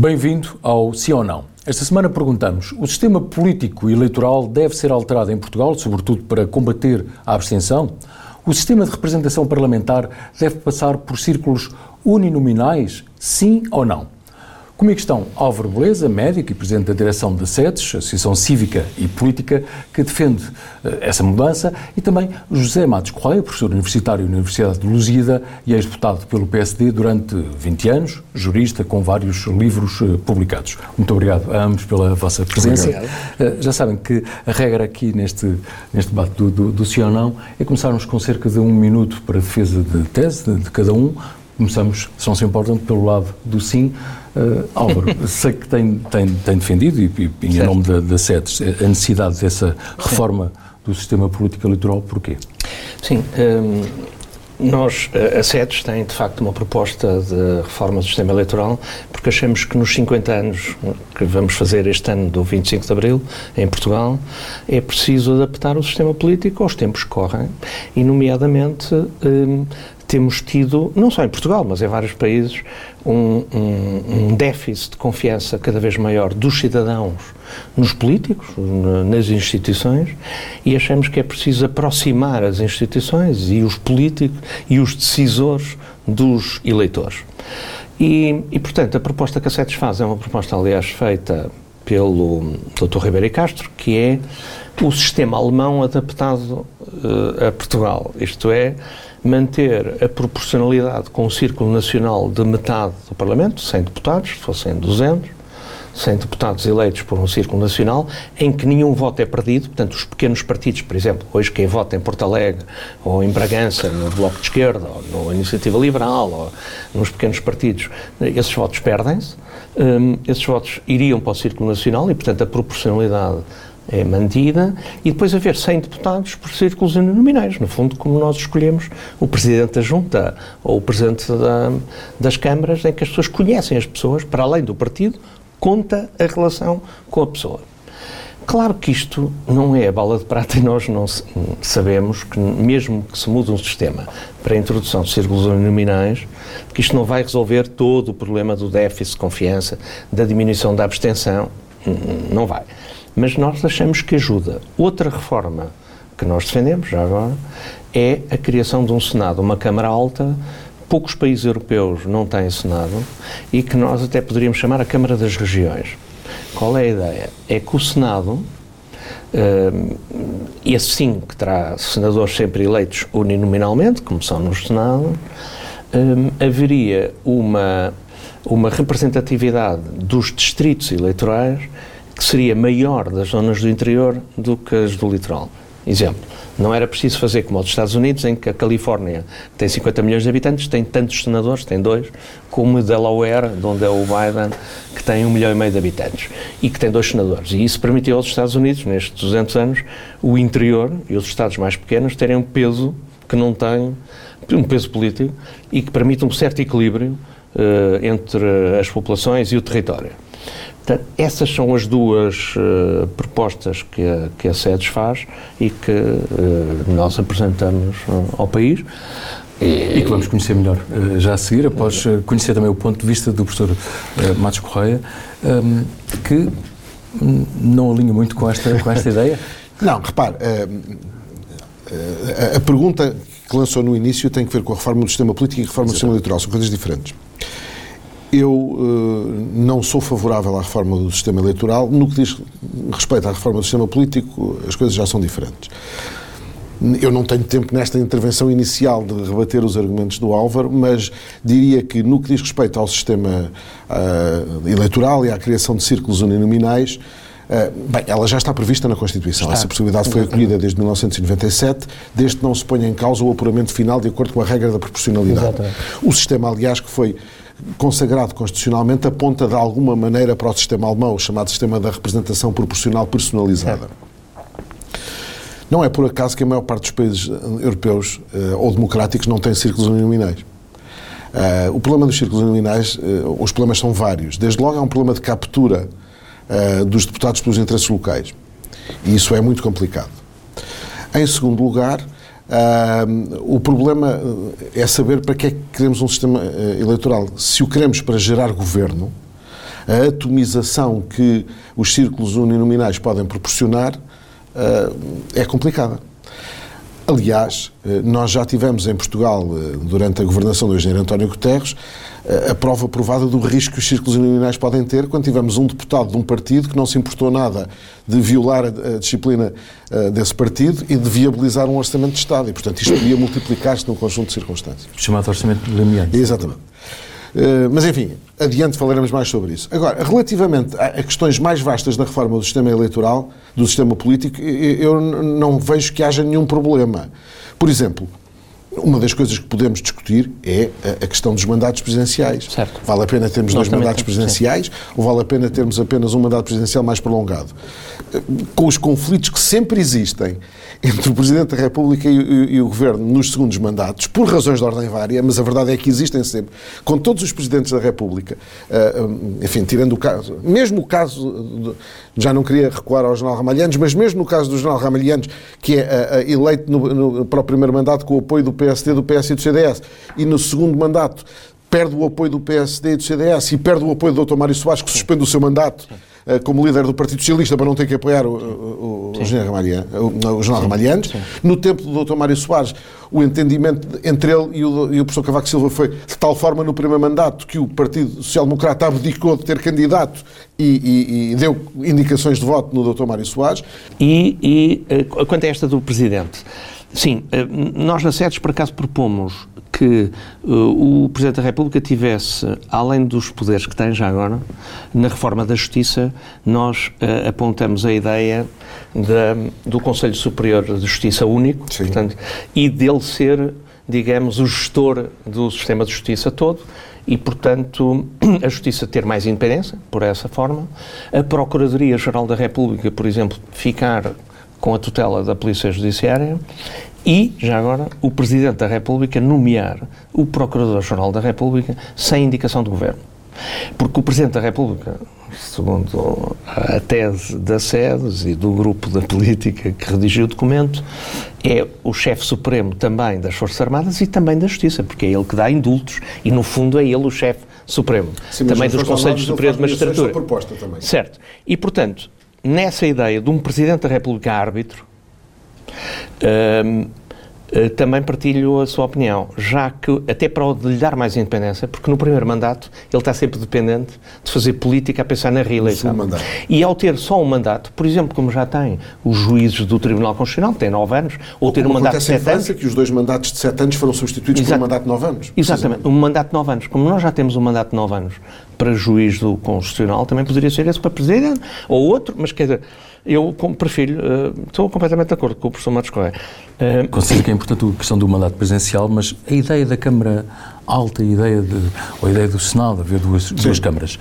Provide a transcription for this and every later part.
Bem-vindo ao Sim ou Não. Esta semana perguntamos: o sistema político e eleitoral deve ser alterado em Portugal, sobretudo para combater a abstenção? O sistema de representação parlamentar deve passar por círculos uninominais? Sim ou não? Comigo estão Álvaro Beleza, médico e presidente da direção da SEDES, Associação Cívica e Política, que defende uh, essa mudança, e também José Matos Correia, professor universitário na Universidade de Lusíada e ex-deputado pelo PSD durante 20 anos, jurista com vários livros uh, publicados. Muito obrigado a ambos pela vossa presença. Uh, já sabem que a regra aqui neste, neste debate do, do, do sim ou não é começarmos com cerca de um minuto para a defesa de tese de, de cada um. Começamos, se não se importam, pelo lado do sim. Uh, Álvaro, sei que tem, tem, tem defendido, e, e em nome da, da SETES, a necessidade dessa reforma do sistema político eleitoral, porquê? Sim, um, nós, a SETES tem de facto uma proposta de reforma do sistema eleitoral, porque achamos que nos 50 anos que vamos fazer este ano do 25 de Abril, em Portugal, é preciso adaptar o sistema político aos tempos que correm, e nomeadamente um, temos tido, não só em Portugal, mas em vários países, um, um, um, déficit de confiança cada vez maior dos cidadãos nos políticos, nas instituições, e achamos que é preciso aproximar as instituições e os políticos e os decisores dos eleitores. E, e portanto, a proposta que a SETES faz é uma proposta, aliás, feita pelo Dr. Ribeiro Castro, que é o sistema alemão adaptado uh, a Portugal. Isto é, manter a proporcionalidade com o círculo nacional de metade do Parlamento, 100 deputados, se fossem 200, 100 deputados eleitos por um círculo nacional, em que nenhum voto é perdido, portanto, os pequenos partidos, por exemplo, hoje quem vota em Porto Alegre, ou em Bragança, no Bloco de Esquerda, ou na Iniciativa Liberal, ou nos pequenos partidos, esses votos perdem-se, um, esses votos iriam para o círculo nacional e, portanto, a proporcionalidade é mantida, e depois haver 100 deputados por círculos uninominais, no fundo, como nós escolhemos o Presidente da Junta ou o Presidente da, das Câmaras, em que as pessoas conhecem as pessoas, para além do partido, conta a relação com a pessoa. Claro que isto não é a bala de prata e nós não sabemos que, mesmo que se mude um sistema para a introdução de círculos uninominais, que isto não vai resolver todo o problema do déficit de confiança, da diminuição da abstenção, não vai mas nós achamos que ajuda. Outra reforma que nós defendemos, já agora, é a criação de um Senado, uma Câmara Alta. Poucos países europeus não têm Senado e que nós até poderíamos chamar a Câmara das Regiões. Qual é a ideia? É que o Senado, uh, esse sim que terá senadores sempre eleitos uninominalmente, como são no Senado, um, haveria uma, uma representatividade dos distritos eleitorais que seria maior das zonas do interior do que as do litoral. Exemplo, não era preciso fazer como os Estados Unidos, em que a Califórnia tem 50 milhões de habitantes, tem tantos senadores, tem dois, como Delaware, de onde é o Biden, que tem um milhão e meio de habitantes e que tem dois senadores. E isso permitiu aos Estados Unidos, nestes 200 anos, o interior e os Estados mais pequenos terem um peso que não tem, um peso político, e que permite um certo equilíbrio uh, entre as populações e o território. Portanto, essas são as duas uh, propostas que a, que a SEDES faz e que uh, nós apresentamos uh, ao país. E, e, que vamos conhecer melhor já a seguir, após conhecer também o ponto de vista do professor Matos Correia, um, ehm, que não alinha muito com esta, com esta ideia. Não, repare, a, a pergunta que lançou no início tem que ver com a reforma do sistema político e a reforma do sistema eleitoral, são coisas diferentes. Eu uh, não sou favorável à reforma do sistema eleitoral. No que diz respeito à reforma do sistema político, as coisas já são diferentes. Eu não tenho tempo nesta intervenção inicial de rebater os argumentos do Álvaro, mas diria que no que diz respeito ao sistema uh, eleitoral e à criação de círculos uninominais, Uh, bem, ela já está prevista na Constituição. Está. Essa possibilidade foi acolhida desde 1997, desde que não se ponha em causa o apuramento final de acordo com a regra da proporcionalidade. Exatamente. O sistema, aliás, que foi consagrado constitucionalmente aponta de alguma maneira para o sistema alemão, o chamado sistema da representação proporcional personalizada. É. Não é por acaso que a maior parte dos países europeus uh, ou democráticos não tem círculos uninominais. Uh, o problema dos círculos uninominais, uh, os problemas são vários. Desde logo há um problema de captura dos deputados pelos interesses locais. E isso é muito complicado. Em segundo lugar, Uh, o problema é saber para que é que queremos um sistema uh, eleitoral. Se o queremos para gerar governo, a atomização que os círculos uninominais podem proporcionar uh, é complicada. Aliás, eh, nós já tivemos em Portugal, eh, durante a governação do engenheiro António Guterres, eh, a prova provada do risco que os círculos uninominais podem ter quando tivemos um deputado de um partido que não se importou nada de violar a disciplina desse partido e de viabilizar um orçamento de Estado. E, portanto, isto podia multiplicar-se num conjunto de circunstâncias. Chamado orçamento limiante. Exatamente. Eh, mas, enfim, adiante falaremos mais sobre isso. Agora, relativamente a questões mais vastas da reforma do sistema eleitoral, do sistema político, eu não vejo que haja nenhum problema. Por exemplo, uma das coisas que podemos discutir é a questão dos mandatos presidenciais. Certo. Vale a pena termos Nós dois mandatos presidenciais sim. ou vale a pena termos apenas um mandato presidencial mais prolongado? Com os conflitos que sempre existem entre o Presidente da República e, e, e, o Governo nos segundos mandatos, por razões de ordem vária, mas a verdade é que existem sempre, com todos os Presidentes da República, uh, enfim, tirando o caso, mesmo o caso, de, já não queria recuar ao General Ramalhianos, mas mesmo no caso do General Ramalhianos, que é uh, eleito no, no, para o primeiro mandato com o apoio do PSD, do PS e do CDS, e no segundo mandato perde o apoio do PSD e do CDS e perde o apoio do Dr. Mário Soares, que suspende o seu mandato eh, como líder do Partido Socialista para não ter que apoiar o, o, o, General, Ramalhian, o, o General Ramalhianes. No tempo do Dr. Mário Soares, o entendimento entre ele e o, e o professor Cavaco Silva foi de tal forma no primeiro mandato que o Partido Social Democrata abdicou de ter candidato e, e, e deu indicações de voto no Dr. Mário Soares. E, eh, quanto a esta do Presidente, sim, eh, nós na SEDES por acaso propomos que uh, o Presidente da República tivesse, além dos poderes que tem já agora, na reforma da Justiça, nós uh, apontamos a ideia do Conselho Superior de Justiça único, portanto, e dele ser, digamos, o gestor do sistema de justiça todo, e, portanto, a Justiça ter mais independência, por essa forma, a Procuradoria-Geral da República, por exemplo, ficar com a tutela da Polícia Judiciária e, já agora, o Presidente da República nomear o Procurador-Geral da República sem indicação do Governo. Porque o Presidente da República, segundo a tese da SEDES e do grupo da política que redigiu o documento, é o chefe supremo também das Forças Armadas e também da Justiça, porque é ele que dá indultos e, no fundo, é ele o chefe supremo. Sim, também dos Conselhos Superiores de Magistratura. Proposta também. Certo. E, portanto, nessa ideia de um Presidente da República árbitro, eh, também partilho a sua opinião, já que, até para lhe dar mais independência, porque no primeiro mandato ele está sempre dependente de fazer política a pensar na reeleição. E ao ter só um mandato, por exemplo, como já tem os juízes do Tribunal Constitucional, que têm nove anos, ou, ou ter um mandato de sete anos. que os dois mandatos de sete anos foram substituídos Exato. por um mandato de nove anos. Exatamente, um mandato de nove anos. Como nós já temos um mandato de nove anos para juiz do Constitucional, também poderia ser esse para presidente, ou outro, mas quer dizer eu prefiro, uh, estou completamente de acordo com o professor Matos Correia. Uh, Considero que é importante a questão do mandato presidencial, mas a ideia da Câmara Alta, a ideia de, ou a ideia do Senado, haver duas, duas câmaras,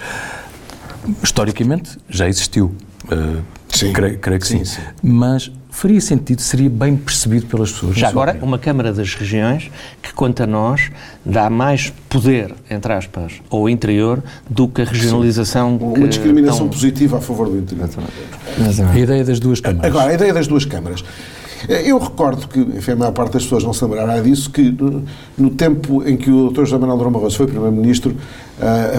historicamente já existiu. Uh, sim. Creio, creio que sim. sim. sim. Mas faria sentido, seria bem percebido pelas pessoas. Já agora, opinião. uma Câmara das Regiões que, quanto a nós, dá mais poder, entre aspas, ao interior do que a regionalização. Sim. Uma discriminação tão... positiva a favor do interior. A ideia das duas câmaras. Agora, a ideia das duas câmaras. Eu recordo que, enfim, a maior parte das pessoas não se lembrará disso, que no tempo em que o Dr. José Manuel Durão Barroso foi Primeiro-Ministro,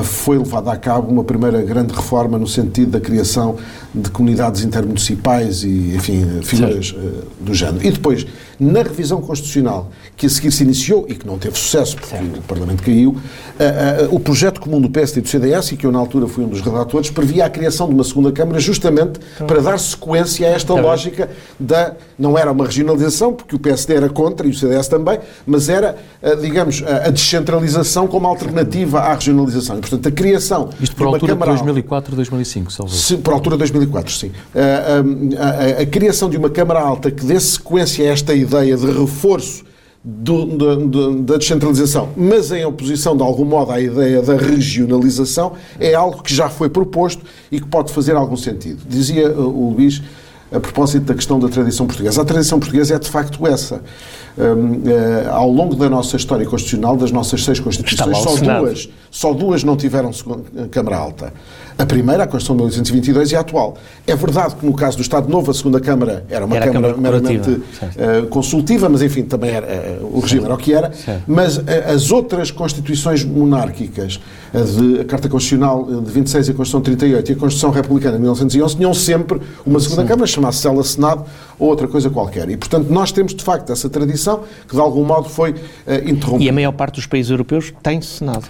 foi levada a cabo uma primeira grande reforma no sentido da criação de comunidades intermunicipais e, enfim, figuras uh, do género. E depois, na revisão constitucional, que a seguir se iniciou e que não teve sucesso, porque certo. o Parlamento caiu, uh, o projeto comum do PSD e do CDS, e que eu na altura fui um dos redatores, previa a criação de uma segunda Câmara justamente para dar sequência a esta lógica da. Não era uma regionalização, porque o PSD era contra e o CDS também, mas era, digamos, a descentralização como alternativa à regionalização. E, portanto, a criação. Isto por altura de 2004, 2005, salvo. Por altura de 2004, sim. A, a, a criação de uma Câmara Alta que dê sequência a esta ideia de reforço do, do, do, da descentralização, mas em oposição, de algum modo, à ideia da regionalização, é algo que já foi proposto e que pode fazer algum sentido. Dizia o Luís a propósito da questão da tradição portuguesa. A tradição portuguesa é de facto essa. Um, uh, ao longo da nossa história constitucional, das nossas seis constituições, só duas, só duas não tiveram Câmara Alta. A primeira, a Constituição de 1822, e a atual. É verdade que no caso do Estado Novo, a segunda Câmara era uma era Câmara, meramente uh, consultiva, mas enfim, também era, uh, o regime era o que era. Certo. Mas uh, as outras constituições monárquicas, a, de, a Carta Constitucional de 26 e a Constituição de 38 e a Constituição Republicana de 1911, tinham sempre uma segunda Sim. Câmara, chamasse ela Senado ou outra coisa qualquer. E, portanto, nós temos de facto essa tradição que de algum modo foi interrompida. E a maior parte dos países europeus tem Senado.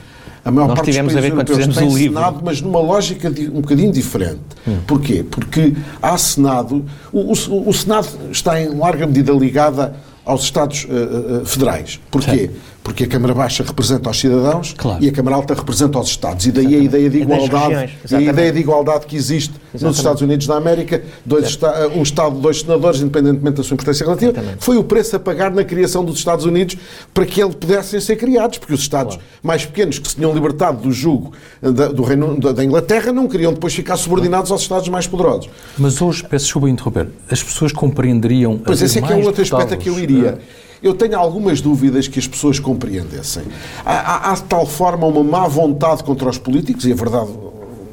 A maior Nós parte tivemos dos países a ver quando fizemos o livro. Senado, mas numa lógica de, um bocadinho diferente. Hum. Porquê? Porque há Senado, o, o, o, Senado está em larga medida ligada aos Estados uh, uh, federais. Porquê? Certo porque a Câmara Baixa representa os cidadãos claro. e a Câmara Alta representa os Estados. E daí exatamente. a ideia de igualdade, a ideia de igualdade que existe exatamente. nos Estados Unidos da América, dois um Estado, dois senadores, independentemente da sua importância relativa, exatamente. foi o preço a pagar na criação dos Estados Unidos para que eles pudessem ser criados, porque os Estados claro. mais pequenos que se tinham libertado do jugo da, do Reino da, Inglaterra não queriam depois ficar subordinados aos Estados mais poderosos. Mas hoje, peço desculpa interromper, as pessoas compreenderiam. Pois esse é que é o outro aspecto a que eu iria. É eu tenho algumas dúvidas que as pessoas compreendessem. Há, há, há de tal forma uma má vontade contra os políticos, e a verdade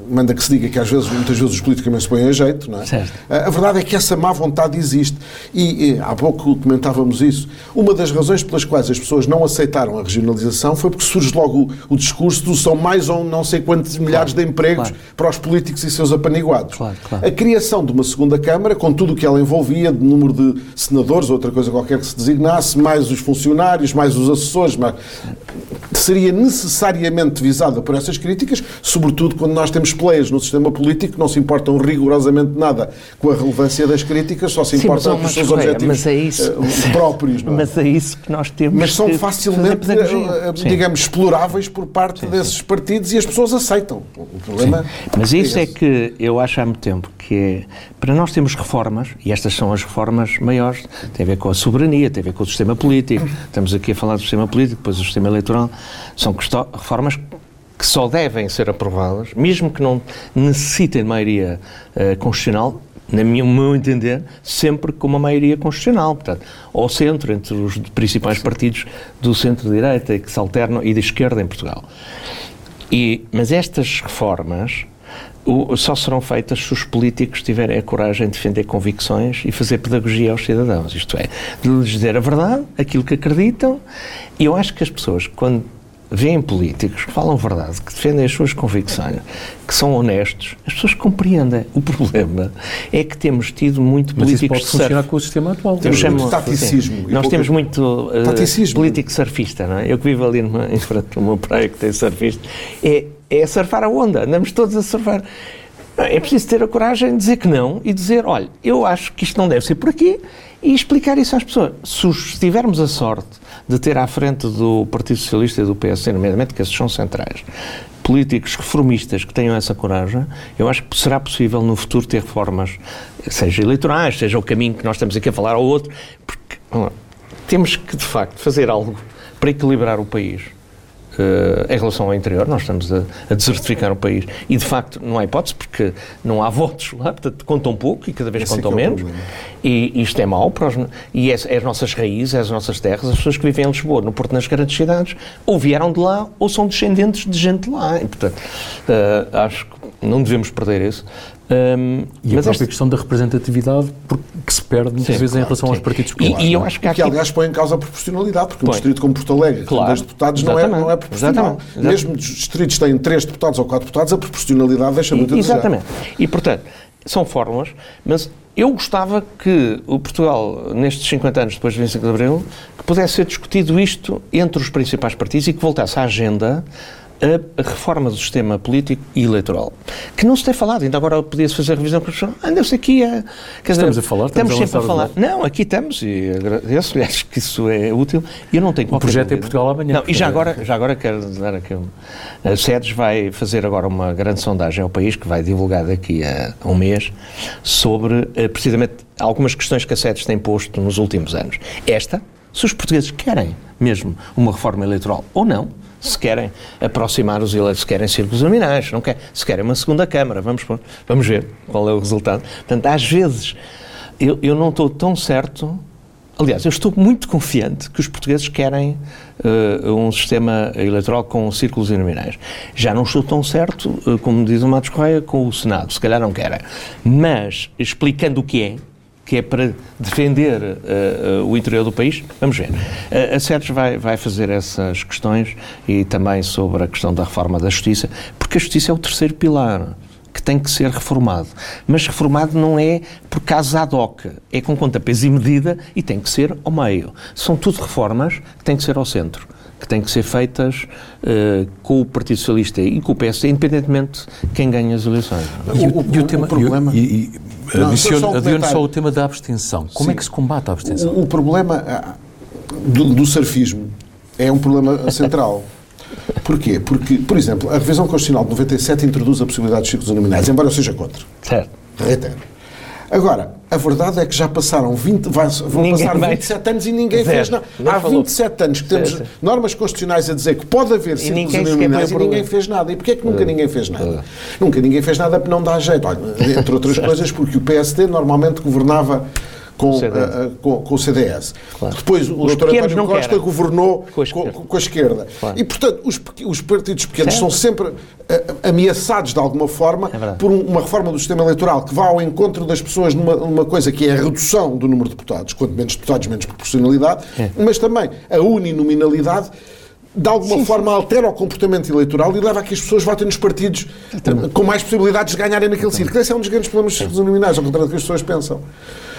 manda que se diga que às vezes, muitas vezes os políticos também se põem a jeito, não é? Certo. A verdade é que essa má vontade existe. E, e, há pouco comentávamos isso. Uma das razões pelas quais as pessoas não aceitaram a regionalização foi porque surge logo o, o discurso do são mais ou não sei quantos milhares claro, de empregos claro. para os políticos e seus apaniguados. Claro, a criação de uma segunda Câmara, com tudo o que ela envolvia, de número de senadores, outra coisa qualquer que se designasse, mais os funcionários, mais os assessores, mais... seria necessariamente visada por essas críticas, sobretudo quando nós temos players no sistema político que não se importam rigorosamente nada com a relevância das críticas, só se importam com os seus objetivos mas é isso, uh, próprios. É? Mas é isso que nós temos Mas são facilmente, uh, digamos, exploráveis por parte sim, desses sim. partidos e as pessoas aceitam. O problema sim. Mas é isso é, é que eu acho há muito tempo que é, para nós temos reformas, e estas são as reformas maiores, tem a ver com a soberania, tem a ver com o sistema político, estamos aqui a falar do sistema político, depois do sistema eleitoral, são reformas que só devem ser aprovadas, mesmo que não necessitem de maioria uh, constitucional, na minha, meu entender, sempre com uma maioria constitucional, portanto, ao centro, entre os principais partidos do centro-direita que se alternam e da esquerda em Portugal. E, mas estas reformas o, só serão feitas se os políticos tiverem a coragem de defender convicções e fazer pedagogia aos cidadãos, isto é, de lhes dizer a verdade, aquilo que acreditam, e eu acho que as pessoas, quando veem políticos que falam verdade, que defendem as suas convicções, que são honestos, as pessoas compreendem. O problema é que temos tido muito Mas políticos isso pode funcionar com o sistema atual. Temos muito taticismo. Nós temos muito uh, político surfista, não é? Eu que vivo ali numa, em frente do meu praia que tem surfista, é, é surfar a onda, andamos todos a surfar. É preciso ter a coragem de dizer que não e dizer, olha, eu acho que isto não deve ser por aqui e explicar isso às pessoas. Se tivermos a sorte de ter à frente do Partido Socialista e do PS, nomeadamente, que esses são centrais, políticos reformistas que tenham essa coragem, eu acho que será possível no futuro ter reformas, seja eleitorais, seja o caminho que nós estamos aqui a falar ou outro, porque temos que, de facto, fazer algo para equilibrar o país. Uh, em relação ao interior, nós estamos a, a, desertificar o país. E, de facto, não há hipótese, porque não há votos lá, portanto, contam pouco e cada vez Esse contam é, é menos. E isto é mau para os, e é, é, as nossas raízes, é as nossas terras, as pessoas que vivem em Lisboa, no Porto, nas grandes cidades, ou vieram de lá ou são descendentes de gente de lá. E, portanto, uh, acho que não devemos perder isso. Um, e a própria este... questão da representatividade que se perde muitas sim, vezes claro, em relação sim. aos partidos populares. E, e eu acho que, que aliás, põe em causa a proporcionalidade, porque põe. um distrito como Porto Alegre, claro. com deputados, não é, não é proporcional. Exatamente. Mesmo os distritos têm três deputados ou quatro deputados, a proporcionalidade deixa muito a desejar. Exatamente. E, portanto, são fórmulas, mas eu gostava que o Portugal, nestes 50 anos depois de 25 de Abril, que pudesse ser discutido isto entre os principais partidos e que voltasse à agenda a reforma do sistema político e eleitoral, que não se tem falado, ainda agora podia-se fazer a revisão constitucional, andou-se aqui a... Quer estamos dizer, a falar, estamos, estamos sempre a falar. Não, aqui estamos e agradeço, acho que isso é útil e eu não tenho O projeto é Portugal amanhã. Não, e já agora, já agora quero aqui um... A SEDES vai fazer agora uma grande sondagem ao país, que vai divulgar daqui a um mês, sobre eh, precisamente algumas questões que a SEDES tem posto nos últimos anos. Esta, se os portugueses querem mesmo uma reforma eleitoral ou não, se querem aproximar os eleitos, se querem círculos nominais, não quer, se querem uma segunda Câmara, vamos, vamos ver qual é o resultado. Portanto, às vezes Eu, eu não estou tão certo. Aliás, eu estou muito confiante que os portugueses querem uh, um sistema eleitoral com círculos uninominais. Já não estou tão certo, uh, como diz o Matos Correia, com o Senado. Se calhar não querem. Mas, explicando o que é, que é para defender uh, uh, o interior do país, vamos ver. Uh, a Sérgio vai, vai fazer essas questões e também sobre a questão da reforma da justiça, porque a justiça é o terceiro pilar que tem que ser reformado. Mas reformado não é por caso ad hoc, é com conta, peso e medida e tem que ser ao meio. São tudo reformas que têm que ser ao centro que têm que ser feitas uh, com o Partido Socialista e com o PS, independentemente de quem ganha as eleições. E o, o, o, tema, o problema... E, e, Adiciono, adiciono só o tema da abstenção. Como é Sim. é que se combate a abstenção? O, o problema ah, do, do surfismo é um problema central. Porquê? Porque, por exemplo, a revisão constitucional de 97 introduz a possibilidade de círculos nominais, embora eu seja contra. Certo. Reitero. Agora, a verdade é que já passaram 20, vai, vão ninguém passar 27 vai... anos e ninguém Zero. fez nada. Há falou. 27 anos que temos certo. normas constitucionais a dizer que pode haver círculos nominais e ninguém fez nada. E porquê é que nunca uh, ninguém fez nada? Uh. Nunca ninguém fez nada porque não dá jeito. Olha, entre outras coisas, porque o PSD normalmente governava com, o, CDS. Uh, com, com o CDS. Claro. Depois o Dr. António Costa querem. governou com a esquerda. Com, com a esquerda. Claro. E, portanto, os, os partidos pequenos certo. são sempre uh, ameaçados, de alguma forma, é por um, uma reforma do sistema eleitoral que vá ao encontro das pessoas numa, numa coisa que é a redução do número de deputados, quanto menos deputados, menos proporcionalidade, é. mas também a uninominalidade de alguma sim, forma sim. altera o comportamento eleitoral e leva a que as pessoas votem nos partidos Exatamente. com mais possibilidades de ganharem naquele círculo. Esse é um dos grandes problemas dos nominais, ao contrário do que as pessoas pensam.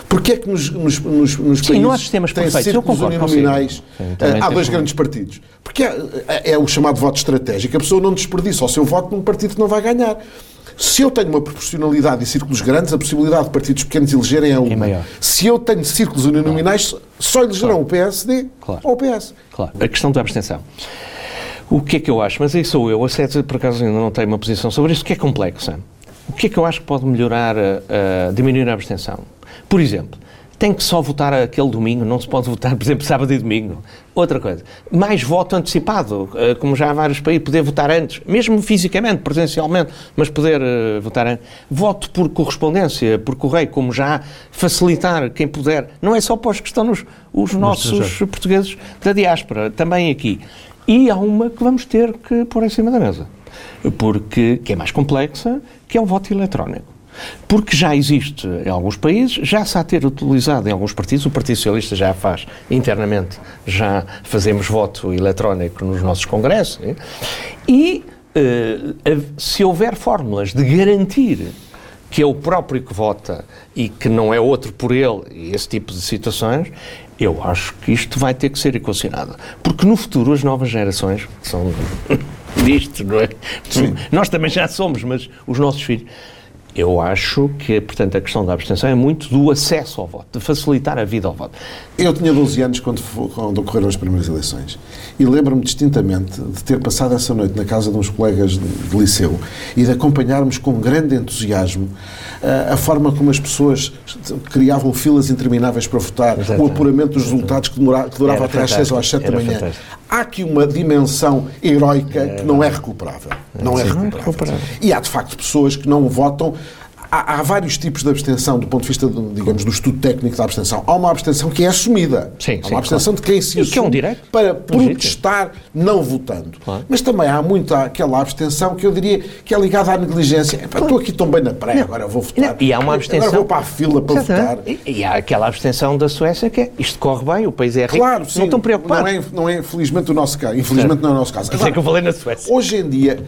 Porquê é que nos, nos, nos, nos Sim, países não há sistemas têm círculos uninominais há dois grandes partidos? Porque é, é, é, o chamado voto estratégico. A pessoa não desperdiça o seu voto num partido que não vai ganhar. Se eu tenho uma proporcionalidade e círculos grandes, a possibilidade de partidos pequenos elegerem é uma. É maior. Se eu tenho círculos uninominais, claro. só elegerão claro. o PSD claro. ou o PS. Claro. A questão da abstenção. O que é que eu acho? Mas aí sou eu. A SET, por acaso, ainda não tenho uma posição sobre isso, que é complexa. O que é que eu acho que pode melhorar, uh, diminuir a abstenção? Por exemplo, tem que só votar aquele domingo, não se pode votar, por exemplo, sábado e domingo. Outra coisa, mais voto antecipado, eh, como já há vários países, poder votar antes, mesmo fisicamente, presencialmente, mas poder uh, votar antes. Voto por correspondência, por correio, como já facilitar quem puder. Não é só para os que estão nos os nossos portugueses da diáspora, também aqui. E há uma que vamos ter que pôr em cima da mesa, porque que é mais complexa, que é o voto eletrónico. Porque já existe em alguns países, já se há ter utilizado em alguns partidos, o Partido Socialista já faz internamente, já fazemos voto eletrónico nos nossos congressos, e uh, se houver fórmulas de garantir que é o próprio que vota e que não é outro por ele, e esse tipo de situações, eu acho que isto vai ter que ser equacionado. Porque no futuro as novas gerações, que são disto, não é? Sim. Nós também já somos, mas os nossos filhos eu acho que, portanto, a questão da abstenção é muito do acesso ao voto, de facilitar a vida ao voto. Eu tinha 12 anos quando, quando ocorreram as primeiras eleições e lembro-me distintamente de ter passado essa noite na casa de uns colegas de, de liceu e de acompanharmos com grande entusiasmo uh, a forma como as pessoas criavam filas intermináveis para votar, Exatamente. o apuramento dos resultados que, demorava, que durava até às 6 ou às 7 da manhã. Fantástico. Há aqui uma dimensão heroica que não é recuperável. Não é recuperável. E há, de facto, pessoas que não votam há, há, vários tipos de abstenção do ponto de vista, digamos, do estudo técnico da abstenção. Há uma abstenção que é assumida. Sim, há uma abstenção claro. de quem se assume que é um direito, para protestar não votando. Claro. Mas também há muita aquela abstenção que eu diria que é ligada à negligência. Epá, claro. Estou aqui tão bem na praia, agora vou votar. Não. E há uma abstenção... Agora vou para a fila para votar. E, e, há aquela abstenção da Suécia que é isto corre bem, o país é rico, claro, sim, não estão preocupados. Não é, não é infelizmente o nosso caso. Infelizmente não é o nosso caso. Agora, é que eu falei na Suécia. Hoje em dia,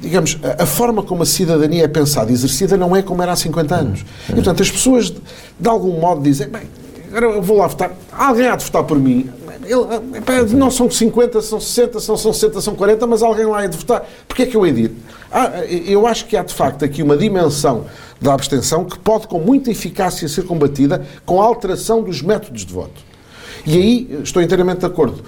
digamos, a, a forma como a cidadania é pensada e exercida não é como era há 50 anos. E, portanto, as pessoas, de, algum modo, dizem, bem, agora eu vou lá votar, alguém há de votar por mim. Ele, não são 50, são 60, são, são 60, são 40, mas alguém lá há de votar. Porquê é que eu hei de ir? Ah, eu acho que há, de facto, aqui uma dimensão da abstenção que pode, com muita eficácia, ser combatida com a alteração dos métodos de voto. E aí estou inteiramente de acordo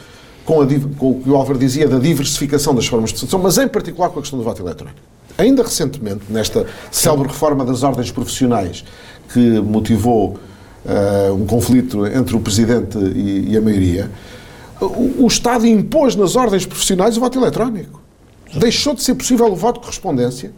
com, a, com o que o Álvaro dizia da diversificação das formas de votação, mas em particular com a questão do voto eletrónico. Ainda recentemente, nesta célebre reforma das ordens profissionais que motivou uh, um conflito entre o Presidente e, e a maioria, o, o, Estado impôs nas ordens profissionais o voto eletrónico. Deixou de ser possível o voto de correspondência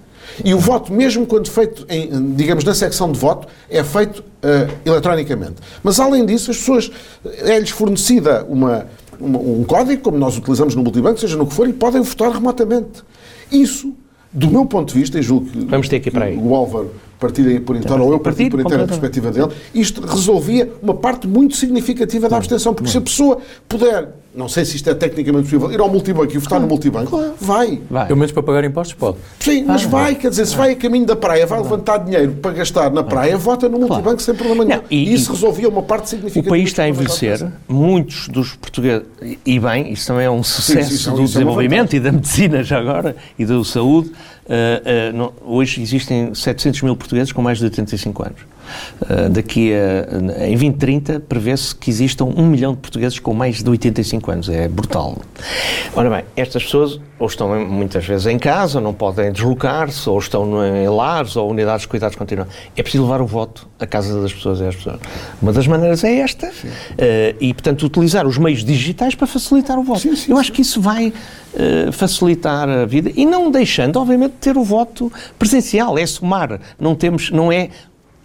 e o voto, mesmo quando feito, em, digamos, na secção de voto, é feito uh, eletronicamente. Mas, além disso, as pessoas, é-lhes fornecida uma, uma, um código, como nós utilizamos no multibanco, seja no que for, e podem votar remotamente. Isso, do meu ponto de vista, e julgo que, Vamos ter que ir para aí. o Álvaro partilha por inteiro, ou eu partilho por inteiro a perspectiva dele, isto resolvia uma parte muito significativa da abstenção, porque se a pessoa puder, não sei se isto é tecnicamente possível, ir ao multibanco e votar no multibanco, vai. vai. Pelo menos para pagar impostos pode. Sim, mas vai, quer dizer, se vai a caminho da praia, vai levantar dinheiro para gastar na praia, vota no multibanco sem problema nenhum. e, isso resolvia uma parte significativa. O país está a envelhecer, muitos dos portugueses, e bem, isso também é um sucesso sim, sim, do é desenvolvimento e da medicina já agora, e da saúde, Uh, uh, não, hoje existem 700 mil portugueses com mais de 85 anos. Uh, daqui a, em 2030 prevê-se que existam um milhão de portugueses com mais de 85 anos. É brutal. Ora bem, estas pessoas ou estão muitas vezes em casa, não podem deslocar-se, ou estão em lares ou unidades de cuidados continuados. É preciso levar o voto à casa das pessoas às pessoas. Uma das maneiras é esta. Uh, e, portanto, utilizar os meios digitais para facilitar o voto. Sim, sim, Eu acho que isso vai uh, facilitar a vida e não deixando, obviamente, de ter o voto presencial. É somar. Não temos, não é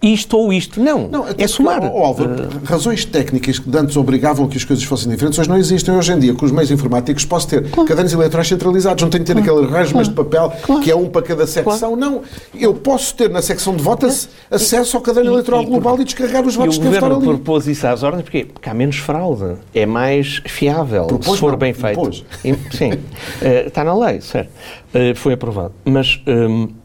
isto ou isto. Não, não é somar. Oh, Álvaro, uh... razões técnicas que antes obrigavam que as coisas fossem diferentes, hoje não existem. Hoje em dia, com os meios informáticos, posso ter claro. cadernos eleitorais centralizados, não tenho que ter claro. aquele rasmas claro. de papel claro. que é um para cada secção. Não, eu posso ter na secção de votos acesso ao caderno e, eleitoral e, global e descarregar os votos que quero estar ali. o governo propôs isso às ordens porque, porque há menos fraude, é mais fiável, propôs, se for não, bem feito. Propôs. Sim, uh, está na lei, certo. Uh, foi aprovado. Mas... Um,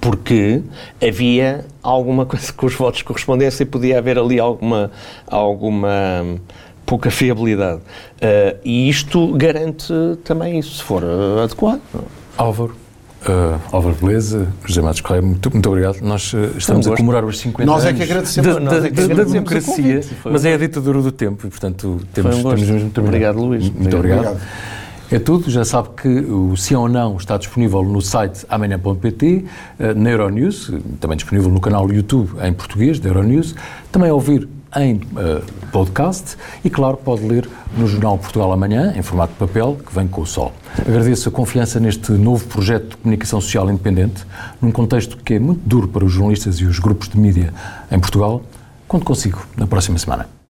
porque havia alguma coisa com os votos de correspondência e podia haver ali alguma, alguma hum, pouca fiabilidade. Uh, e isto garante também isso, se for uh, adequado. Álvaro. Uh, Álvaro Beleza, José Matos Correia, muito, muito obrigado. Nós uh, estamos a comemorar os 50 nós anos é que agradecemos, da, da, é que da democracia, mas é a ditadura do tempo e, portanto, temos, um temos mesmo Obrigado, Luís. Muito obrigado. obrigado. É tudo, já sabe que o Sim ou Não está disponível no site amanhã.pt, eh, na Euronews, também disponível no canal YouTube em português da Euronews, também ouvir em uh, podcast e, claro, pode ler no Jornal Portugal Amanhã, em formato de papel, que vem com o sol. Agradeço a confiança neste novo projeto de comunicação social independente, num contexto que é muito duro para os jornalistas e os grupos de mídia em Portugal. Conto consigo na próxima semana.